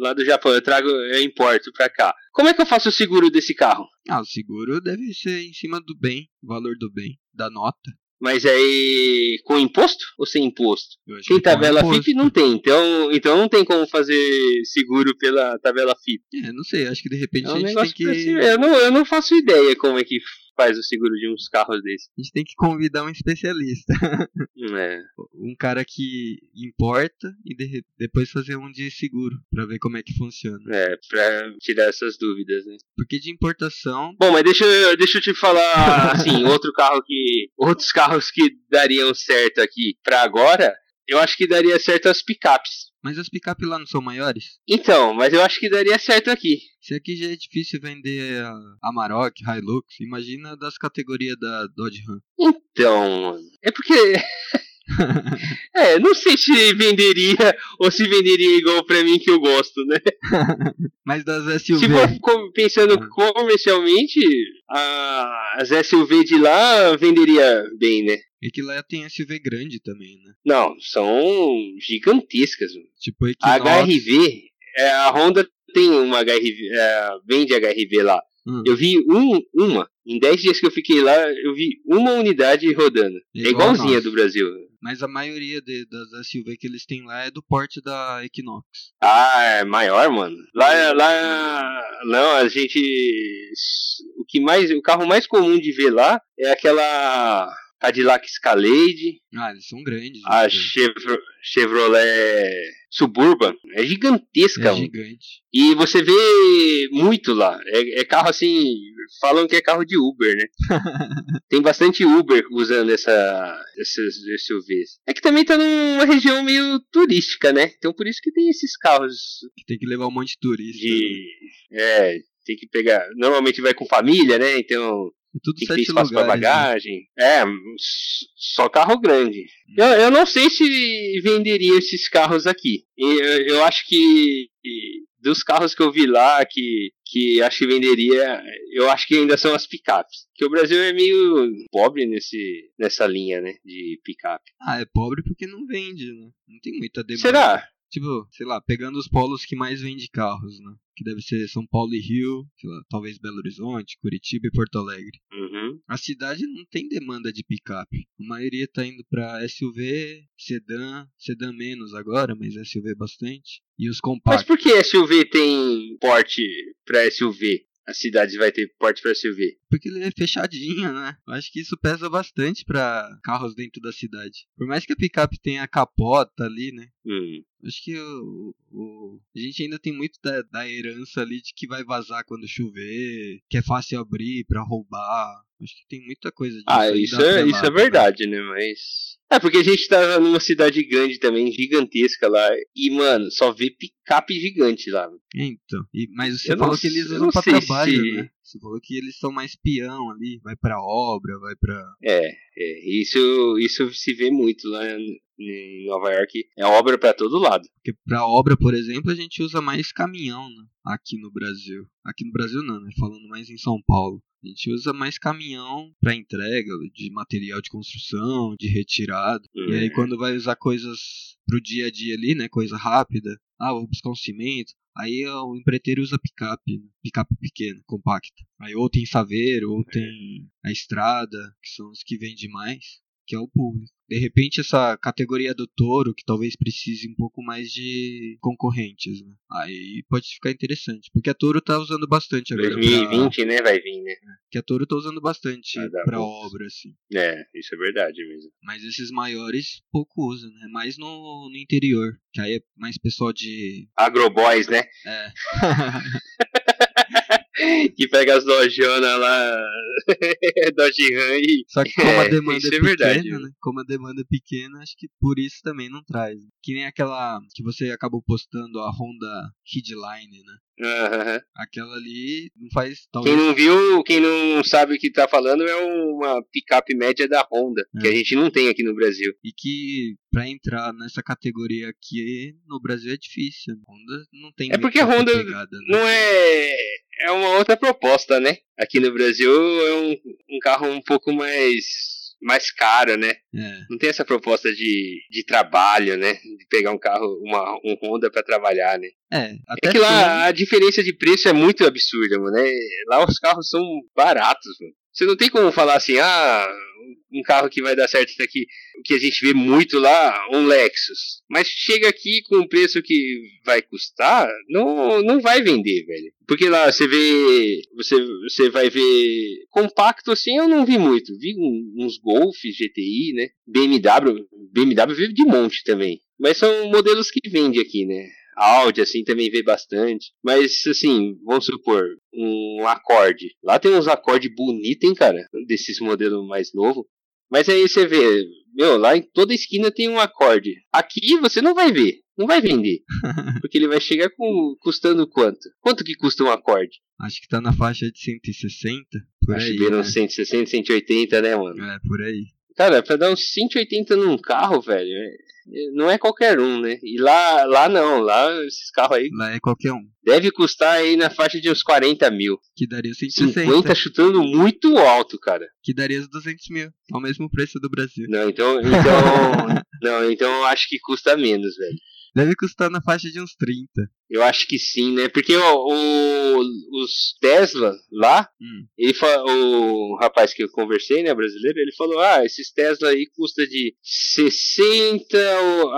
S2: Lá do Japão. Eu trago, eu importo pra cá. Como é que eu faço o seguro desse carro?
S1: Ah, o seguro deve ser em cima do bem, valor do bem, da nota.
S2: Mas aí com imposto ou sem imposto? Tem tabela FIP não tem, então, então não tem como fazer seguro pela tabela FIP.
S1: É, não sei, acho que de repente é um a gente tem que.
S2: Eu não, eu não faço ideia como é que faz o seguro de uns carros desses.
S1: A gente tem que convidar um especialista. (laughs)
S2: É.
S1: Um cara que importa e de, depois fazer um de seguro para ver como é que funciona.
S2: É, pra tirar essas dúvidas, né?
S1: Porque de importação.
S2: Bom, mas deixa, deixa eu te falar assim, (laughs) outro carro que. Outros carros que dariam certo aqui para agora, eu acho que daria certo as picapes.
S1: Mas as picapes lá não são maiores?
S2: Então, mas eu acho que daria certo aqui.
S1: Se aqui já é difícil vender a Amarok, Hilux, imagina das categorias da Dodge Ram.
S2: Então, é porque (laughs) (laughs) é, não sei se venderia ou se venderia igual pra mim que eu gosto, né? (laughs)
S1: Mas das SUV.
S2: Se for pensando ah. comercialmente, as SUV de lá venderia bem, né?
S1: É que lá tem SUV grande também, né?
S2: Não, são gigantescas.
S1: Tipo
S2: Equinox. A HRV, é, a Honda tem uma HRV, é, vende HRV lá. Hum. Eu vi um, uma. Em 10 dias que eu fiquei lá, eu vi uma unidade rodando. É, é igualzinha do Brasil.
S1: Mas a maioria de, das SUV que eles têm lá é do porte da Equinox.
S2: Ah, é maior, mano. Lá, lá, não, a gente, o que mais, o carro mais comum de ver lá é aquela Cadillac Escalade.
S1: Ah, eles são grandes.
S2: A
S1: né?
S2: Chevro- Chevrolet Suburban. É gigantesca,
S1: É gigante.
S2: E você vê muito lá. É, é carro assim. Falam que é carro de Uber, né? (laughs) Tem bastante Uber usando essa, esses SUVs. É que também tá numa região meio turística, né? Então por isso que tem esses carros
S1: Que tem que levar um monte de turista. né?
S2: de. É, tem que pegar. Normalmente vai com família, né? Então
S1: É tudo
S2: tem que ter espaço pra
S1: lugares. né?
S2: bagagem. É, só carro grande. Eu, eu não sei se venderia esses carros aqui. E Eu, eu acho que que dos carros que eu vi lá que, que acho que venderia, eu acho que ainda são as picapes. Que o Brasil é meio pobre nesse, nessa linha, né? De picape.
S1: Ah, é pobre porque não vende, né? Não tem muita demanda.
S2: Será?
S1: Tipo, sei lá, pegando os polos que mais vende carros, né? Que deve ser São Paulo e Rio, sei lá, talvez Belo Horizonte, Curitiba e Porto Alegre.
S2: Uhum.
S1: A cidade não tem demanda de picape. A maioria tá indo pra SUV, sedã, sedã menos agora, mas SUV bastante. E os
S2: Mas
S1: compactos.
S2: por que SUV tem porte pra SUV? As cidades vai ter porte pra SUV.
S1: Porque ele é fechadinho, né? Eu acho que isso pesa bastante pra carros dentro da cidade. Por mais que a picape tenha a capota ali, né?
S2: Hum.
S1: Acho que o, o- a gente ainda tem muito da, da herança ali de que vai vazar quando chover, que é fácil abrir pra roubar. Acho que tem muita coisa disso.
S2: Ah,
S1: ainda
S2: isso é, isso é
S1: né?
S2: verdade, né? Mas. É, porque a gente tá numa cidade grande também, gigantesca lá. E, mano, só vê picape gigante lá.
S1: É, Então, e- mas você
S2: Eu não
S1: falou que eles usam
S2: não
S1: pra trabalho,
S2: se-
S1: né? Você falou que eles são mais peão ali, vai pra obra, vai pra.
S2: É, é. Isso, isso se vê muito lá em Nova York. É obra pra todo lado.
S1: Porque pra obra, por exemplo, a gente usa mais caminhão, né? Aqui no Brasil. Aqui no Brasil não, né? Falando mais em São Paulo. A gente usa mais caminhão pra entrega de material de construção, de retirada. E aí
S2: É.
S1: quando vai usar coisas pro dia a dia ali, né? Coisa rápida. Ah, vou buscar um cimento. Aí o empreiteiro usa picape, né? picape pequena, compacta. Aí ou tem saveiro, ou tem a estrada, que são os que vendem mais, que é o público. De repente essa categoria do touro, que talvez precise um pouco mais de concorrentes, né? Aí pode ficar interessante, porque a Toro tá usando bastante agora. pra-
S2: 2020, né? Vai vir, né?
S1: Que a Toro tá usando bastante pra
S2: bom.
S1: obra, assim.
S2: É, isso é verdade mesmo.
S1: Mas esses maiores pouco usam, né? Mais no, no interior. Que aí é mais pessoal de.
S2: Agroboys, né?
S1: É. (laughs)
S2: que pega as dojonas lá, (laughs) Ram e...
S1: Só que como a
S2: É,
S1: demanda é
S2: é
S1: pequena,
S2: verdade.
S1: né? Como a demanda é pequena, acho que por isso também não traz. Que nem aquela que você acabou postando, a Honda Headline, né?
S2: Aham.
S1: Aquela ali não faz.
S2: Quem
S1: Talvez.
S2: não viu, quem não sabe o que tá falando é uma picape média da Honda, que
S1: É.
S2: a gente não tem aqui no Brasil.
S1: E que pra entrar nessa categoria aqui no Brasil é difícil. Honda não tem
S2: É porque a Honda
S1: pegada, né?
S2: Não é. É uma outra proposta, né? Aqui no Brasil é um, um carro um pouco mais. Mais caro, né?
S1: É.
S2: Não tem essa proposta de, de trabalho, né? De pegar um carro, uma, um Honda pra trabalhar, né?
S1: É, até
S2: É que lá a diferença de preço é muito absurda, mano. É, lá os carros são baratos, mano. Você não tem como falar assim, ah, um carro que vai dar certo aqui, o que a gente vê muito lá, um Lexus. Mas chega aqui com o preço que vai custar, não, não vai vender, velho. Porque lá você vê, você, você vai ver compacto assim, eu não vi muito. Vi uns Golf GTI, né? BMW, BMW vive de monte também. Mas são modelos que vende aqui, né? Audi, assim, também vê bastante. Mas, assim, vamos supor, um acorde. Lá tem uns acordes bonitos, hein, cara? Desses modelos mais novos. Mas aí você vê, meu, lá em toda esquina tem um acorde. Aqui você não vai ver, não vai vender. (laughs) Porque ele vai chegar com custando quanto? Quanto que custa um acorde?
S1: Acho que tá na faixa de 160. Por
S2: Acho
S1: aí. né?
S2: uns 160, 180, né, mano?
S1: É, por aí.
S2: Cara, pra dar uns 180 num carro, velho, é- é- não é qualquer um, né? E lá, lá não, lá esses carros aí
S1: Lá é qualquer um.
S2: deve custar aí na faixa de uns 40 mil.
S1: Que daria 160.
S2: 50 chutando muito alto, cara.
S1: Que daria os 200 mil. É o mesmo preço do Brasil.
S2: Não, então, então, (laughs) não, então eu acho que custa menos, velho.
S1: Deve custar na faixa de uns 30.
S2: Eu acho que sim, né? Porque ó, o, os Tesla lá,
S1: Hum.
S2: ele o rapaz que eu conversei, né, brasileiro, ele falou: ah, esses Tesla aí custa de 60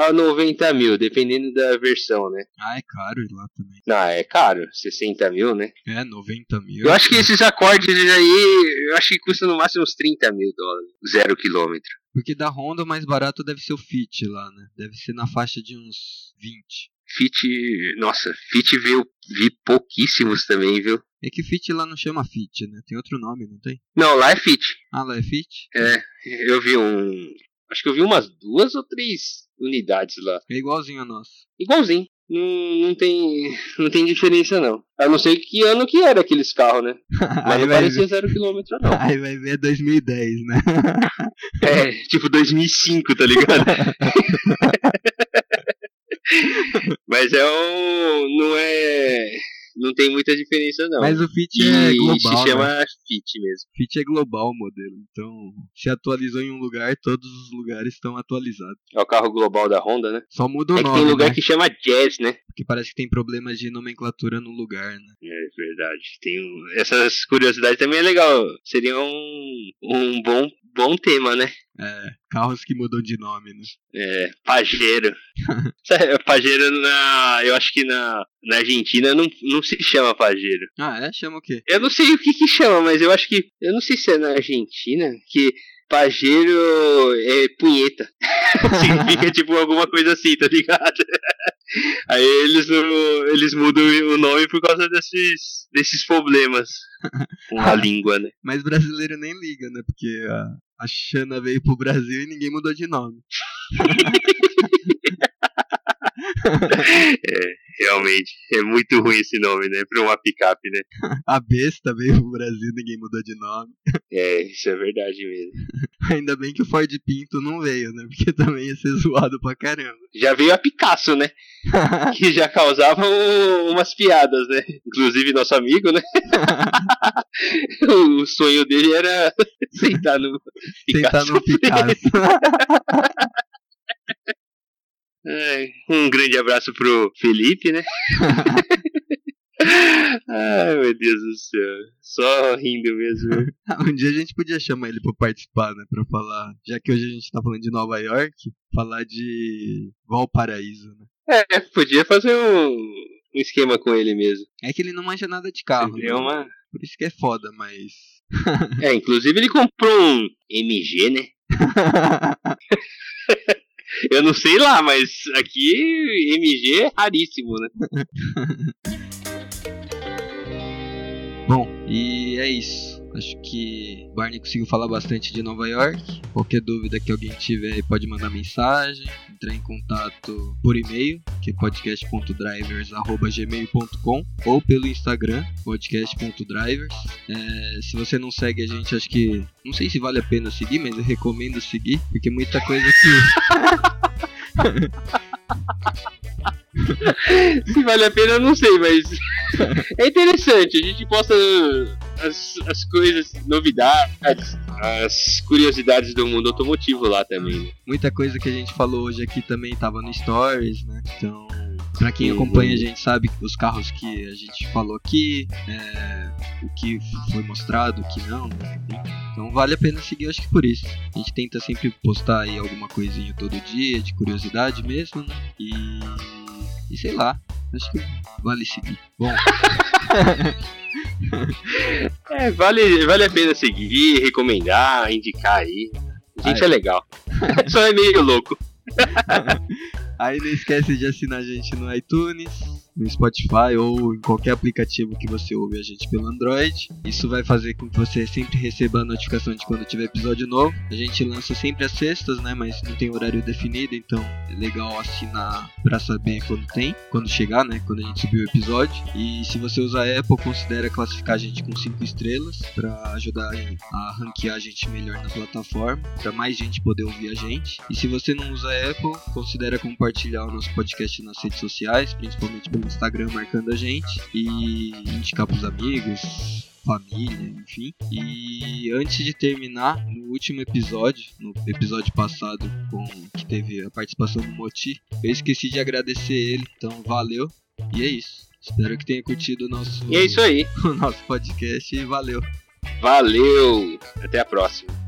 S2: a 90 mil, dependendo da versão, né?
S1: Ah, é caro ir lá também.
S2: Não, é caro, 60 mil, né?
S1: É, 90 mil.
S2: Eu acho que esses acordes aí, eu acho que custa no máximo uns 30 mil dólares, zero quilômetro.
S1: Porque da Honda o mais barato deve ser o Fit lá, né? Deve ser na faixa de uns 20.
S2: Fit, nossa, Fit viu, vi pouquíssimos também, viu?
S1: É que Fit lá não chama Fit, né? Tem outro nome, não tem?
S2: Não, lá é Fit.
S1: Ah, lá é Fit?
S2: É, eu vi um. Acho que eu vi umas duas ou três unidades lá.
S1: É igualzinho a nossa.
S2: Igualzinho. Não, não tem. Não tem diferença não. A não ser que ano que era aqueles carros, né? (laughs) Mas não parecia
S1: ver,
S2: zero quilômetro, (laughs) não.
S1: aí vai ver 2010, né? (laughs)
S2: É, tipo 2005, tá ligado? Mas é um. Não é. Não tem muita diferença, não.
S1: Mas o Fit
S2: e
S1: é
S2: se
S1: global, né?
S2: chama Fit mesmo.
S1: Fit é global o modelo. Então, se atualizou em um lugar, todos os lugares estão atualizados.
S2: É o carro global da Honda, né?
S1: Só muda o
S2: é que
S1: nome,
S2: tem lugar
S1: né?
S2: que chama Jazz, né?
S1: Porque parece que tem problemas de nomenclatura no lugar, né?
S2: É verdade. Tem um- essas curiosidades também é legal. Seria um, um bom, bom tema, né?
S1: É, carros que mudam de nome, né?
S2: É, Pajero. (laughs) Sabe, Pajero na. Eu acho que na, na Argentina não, não se chama Pajero.
S1: Ah, é? Chama o quê?
S2: Eu não sei o que que chama, mas eu acho que. Eu não sei se é na Argentina que Pajero é punheta. (laughs) Significa tipo alguma coisa assim, tá ligado? (laughs) Aí eles, eles mudam o nome por causa desses, desses problemas com a língua, né?
S1: Mas brasileiro nem liga, né? Porque a, a Xana veio pro Brasil e ninguém mudou de nome. (laughs) (laughs)
S2: É, realmente. É muito ruim esse nome, né? Pra uma picape, né? (laughs)
S1: A Besta veio pro Brasil ninguém mudou de nome.
S2: É, isso é verdade mesmo. (laughs)
S1: Ainda bem que o Ford Pinto não veio, né? Porque também ia ser zoado pra caramba.
S2: Já veio a Picasso, né? Que já causava um- umas piadas, né? Inclusive nosso amigo, né? o sonho dele era sentar no Picasso.
S1: no Picasso.
S2: Ai, um grande abraço pro Felipe, né? (laughs) Ai, meu Deus do céu. Só rindo mesmo. (laughs)
S1: um dia a gente podia chamar ele pra participar, né? Pra falar. Já que hoje a gente tá falando de Nova York, falar de Valparaíso, né?
S2: É, podia fazer um, um esquema com ele mesmo.
S1: É que ele não manja nada de carro, né?
S2: uma...
S1: Por isso que é foda, mas.
S2: É, inclusive ele comprou um MG, né? (laughs) Eu não sei lá, mas aqui MG é raríssimo, né? (laughs)
S1: Bom, e é isso. Acho que o Barney conseguiu falar bastante de Nova York. Qualquer dúvida que alguém tiver pode mandar mensagem, entrar em contato por e-mail, que é podcast.drivers.gmail.com ou pelo Instagram, podcast.drivers. É, se você não segue a gente, acho que. Não sei se vale a pena seguir, mas eu recomendo seguir, porque muita coisa que. (laughs) (laughs)
S2: Se vale a pena, eu não sei, mas (laughs) é interessante. A gente posta as, as coisas, novidades, as curiosidades do mundo automotivo lá também. né?
S1: muita coisa que a gente falou hoje aqui também tava no Stories, né? Então, pra quem acompanha a gente sabe os carros que a gente falou aqui, é, o que foi mostrado, o que não, né? Então vale a pena seguir, acho que por isso. A gente tenta sempre postar aí alguma coisinha todo dia, de curiosidade mesmo, né? E, e sei lá, acho que vale seguir. Bom, (laughs)
S2: É, vale, vale a pena seguir, recomendar, indicar aí. A gente
S1: Ah,
S2: é legal. (laughs) Só é meio louco. (laughs)
S1: Aí não esquece de assinar a gente no iTunes, no Spotify ou em qualquer aplicativo que você ouve a gente pelo Android. Isso vai fazer com que você sempre receba a notificação de quando tiver episódio novo. A gente lança sempre às sextas, né? Mas não tem horário definido, então é legal assinar pra saber quando tem, quando chegar, né? Quando a gente subir o episódio. E se você usa a Apple, considera classificar a gente com 5 estrelas pra ajudar a ranquear a gente melhor na plataforma, pra mais gente poder ouvir a gente. E se você não usa Apple, considera compartilhar o nosso podcast nas redes sociais, principalmente pelo Instagram, marcando a gente e indicar pros amigos, família, enfim. E antes de terminar, no último episódio, no episódio passado, com que teve a participação do Moti. Eu esqueci de agradecer ele, então valeu. E é isso. Espero que tenha curtido o nosso,
S2: E é isso aí. (laughs)
S1: o nosso podcast e valeu.
S2: Valeu. Até a próxima.